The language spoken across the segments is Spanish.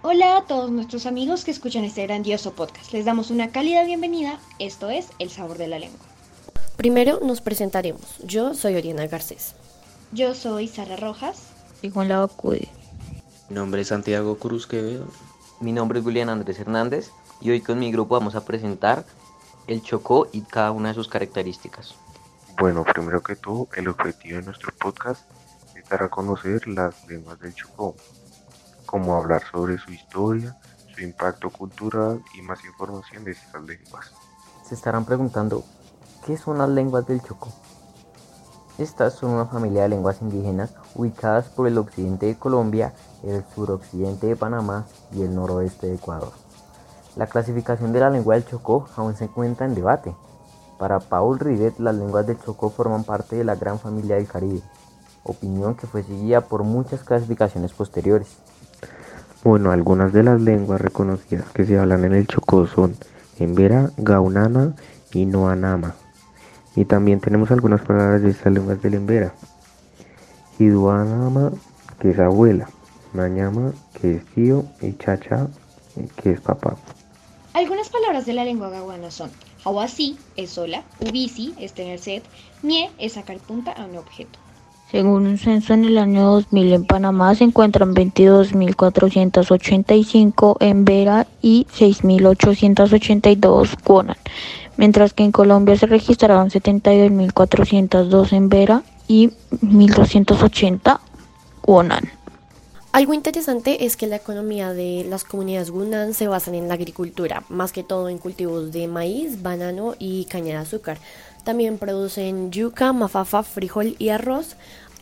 Hola a todos nuestros amigos que escuchan este grandioso podcast. Les damos una cálida bienvenida. Esto es El Sabor de la Lengua. Primero nos presentaremos. Yo soy Oriana Garcés. Yo soy Sara Rojas. Y Juan Lavacude. Mi nombre es Santiago Cruz Quevedo. Mi nombre es Julián Andrés Hernández y hoy con mi grupo vamos a presentar el Chocó y cada una de sus características. Bueno, primero que todo, el objetivo de nuestro podcast es dar a conocer las lenguas del Chocó, como hablar sobre su historia, su impacto cultural y más información de estas lenguas. Se estarán preguntando, ¿qué son las lenguas del Chocó? Estas son una familia de lenguas indígenas ubicadas por el occidente de Colombia, el suroccidente de Panamá y el noroeste de Ecuador. La clasificación de la lengua del Chocó aún se encuentra en debate. Para Paul Rivet, las lenguas del Chocó forman parte de la gran familia del Caribe, opinión que fue seguida por muchas clasificaciones posteriores. Bueno, algunas de las lenguas reconocidas que se hablan en el Chocó son Embera, Gaunana y Noanama. Y también tenemos algunas palabras de estas lenguas del Embera. Hiduanama, que es abuela, Mañama, que es tío, y Chacha, que es papá. Algunas palabras de la lengua gawana son Hawasi es sola, Ubisi es tener sed, Mie es sacar punta a un objeto. Según un censo en el año 2000 en Panamá se encuentran 22.485 en Vera y 6.882 Guanan, mientras que en Colombia se registraron 72.402 en Vera y 1.280 Guanan. Algo interesante es que la economía de las comunidades Gunan se basa en la agricultura, más que todo en cultivos de maíz, banano y caña de azúcar. También producen yuca, mafafa, frijol y arroz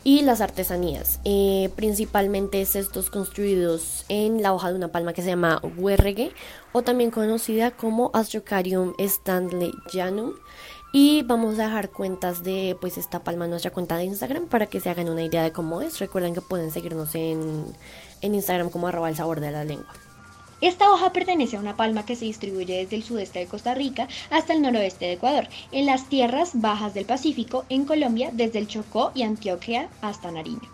y las artesanías, eh, principalmente estos construidos en la hoja de una palma que se llama huerregue o también conocida como Astrocarium stanleyjanum. Y vamos a dejar cuentas de pues esta palma en nuestra cuenta de Instagram para que se hagan una idea de cómo es. Recuerden que pueden seguirnos en, en Instagram como arroba el sabor de la lengua. Esta hoja pertenece a una palma que se distribuye desde el sudeste de Costa Rica hasta el noroeste de Ecuador, en las tierras bajas del Pacífico, en Colombia, desde el Chocó y Antioquia hasta Nariño.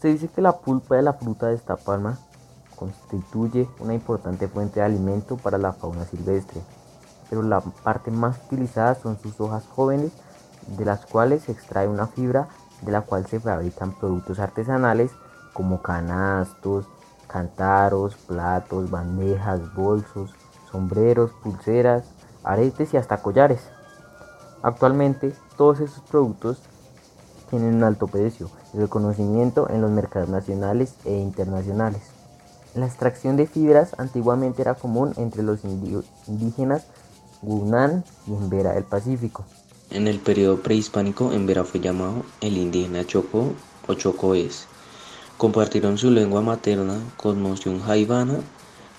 Se dice que la pulpa de la fruta de esta palma constituye una importante fuente de alimento para la fauna silvestre, pero la parte más utilizada son sus hojas jóvenes, de las cuales se extrae una fibra de la cual se fabrican productos artesanales como canastos, cantaros, platos, bandejas, bolsos, sombreros, pulseras, aretes y hasta collares. Actualmente todos estos productos tienen un alto precio y reconocimiento en los mercados nacionales e internacionales. La extracción de fibras antiguamente era común entre los indígenas Gunan y Embera del Pacífico. En el periodo prehispánico, Embera fue llamado el indígena Chocó o Chocoes. Compartieron su lengua materna, cosmoción jaivana,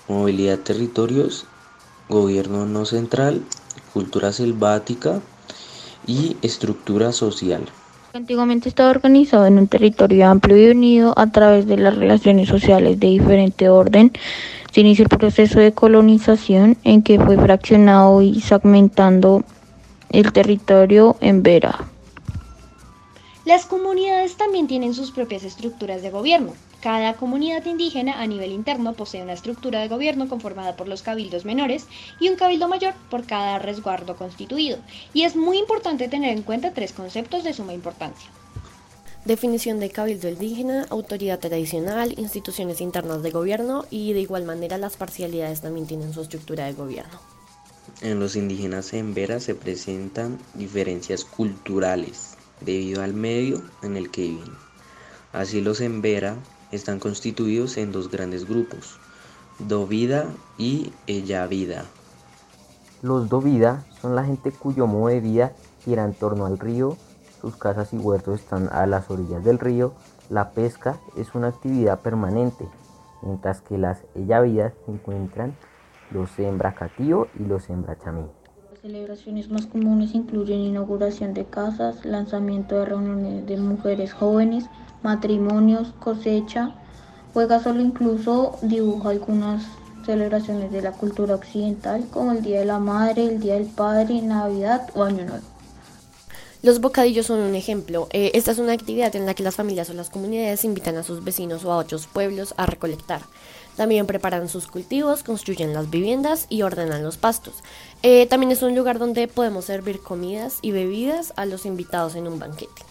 movilidad territorios, gobierno no central, cultura selvática y estructura social. Antiguamente estaba organizado en un territorio amplio y unido a través de las relaciones sociales de diferente orden. Se inició el proceso de colonización en que fue fraccionado y segmentando el territorio en Vera. Las comunidades también tienen sus propias estructuras de gobierno. Cada comunidad indígena a nivel interno posee una estructura de gobierno conformada por los cabildos menores y un cabildo mayor por cada resguardo constituido. Y es muy importante tener en cuenta tres conceptos de suma importancia. Definición de cabildo indígena, autoridad tradicional, instituciones internas de gobierno y de igual manera las parcialidades también tienen su estructura de gobierno. En los indígenas en Vera se presentan diferencias culturales debido al medio en el que viven. Así los Embera están constituidos en dos grandes grupos, Dovida y Ellavida. Los Dovida son la gente cuyo modo de vida gira en torno al río, sus casas y huertos están a las orillas del río, la pesca es una actividad permanente, mientras que las Ellavidas se encuentran los Sembracatío y los Sembrachamí. Celebraciones más comunes incluyen inauguración de casas, lanzamiento de reuniones de mujeres jóvenes, matrimonios, cosecha, juega solo incluso dibuja algunas celebraciones de la cultura occidental como el Día de la Madre, el Día del Padre, Navidad o Año Nuevo. Los bocadillos son un ejemplo. Eh, esta es una actividad en la que las familias o las comunidades invitan a sus vecinos o a otros pueblos a recolectar. También preparan sus cultivos, construyen las viviendas y ordenan los pastos. Eh, también es un lugar donde podemos servir comidas y bebidas a los invitados en un banquete.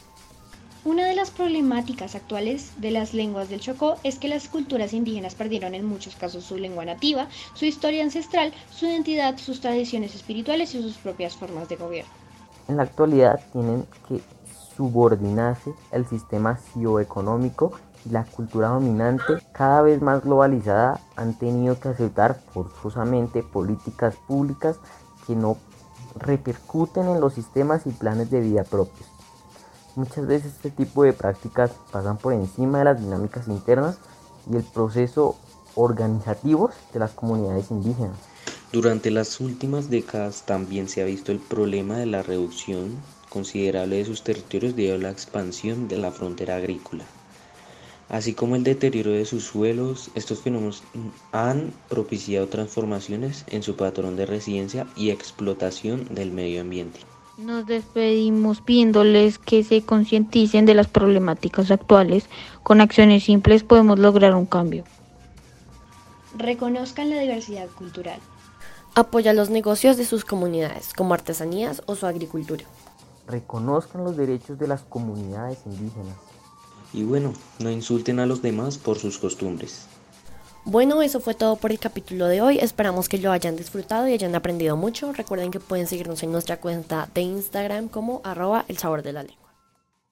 Una de las problemáticas actuales de las lenguas del Chocó es que las culturas indígenas perdieron en muchos casos su lengua nativa, su historia ancestral, su identidad, sus tradiciones espirituales y sus propias formas de gobierno. En la actualidad tienen que subordinarse al sistema socioeconómico y la cultura dominante, cada vez más globalizada, han tenido que aceptar forzosamente políticas públicas que no repercuten en los sistemas y planes de vida propios. Muchas veces este tipo de prácticas pasan por encima de las dinámicas internas y el proceso organizativo de las comunidades indígenas. Durante las últimas décadas también se ha visto el problema de la reducción considerable de sus territorios debido a la expansión de la frontera agrícola. Así como el deterioro de sus suelos, estos fenómenos han propiciado transformaciones en su patrón de residencia y explotación del medio ambiente. Nos despedimos pidiéndoles que se concienticen de las problemáticas actuales. Con acciones simples podemos lograr un cambio. Reconozcan la diversidad cultural. Apoya los negocios de sus comunidades, como artesanías o su agricultura. Reconozcan los derechos de las comunidades indígenas. Y bueno, no insulten a los demás por sus costumbres. Bueno, eso fue todo por el capítulo de hoy. Esperamos que lo hayan disfrutado y hayan aprendido mucho. Recuerden que pueden seguirnos en nuestra cuenta de Instagram como arroba el sabor de la ley.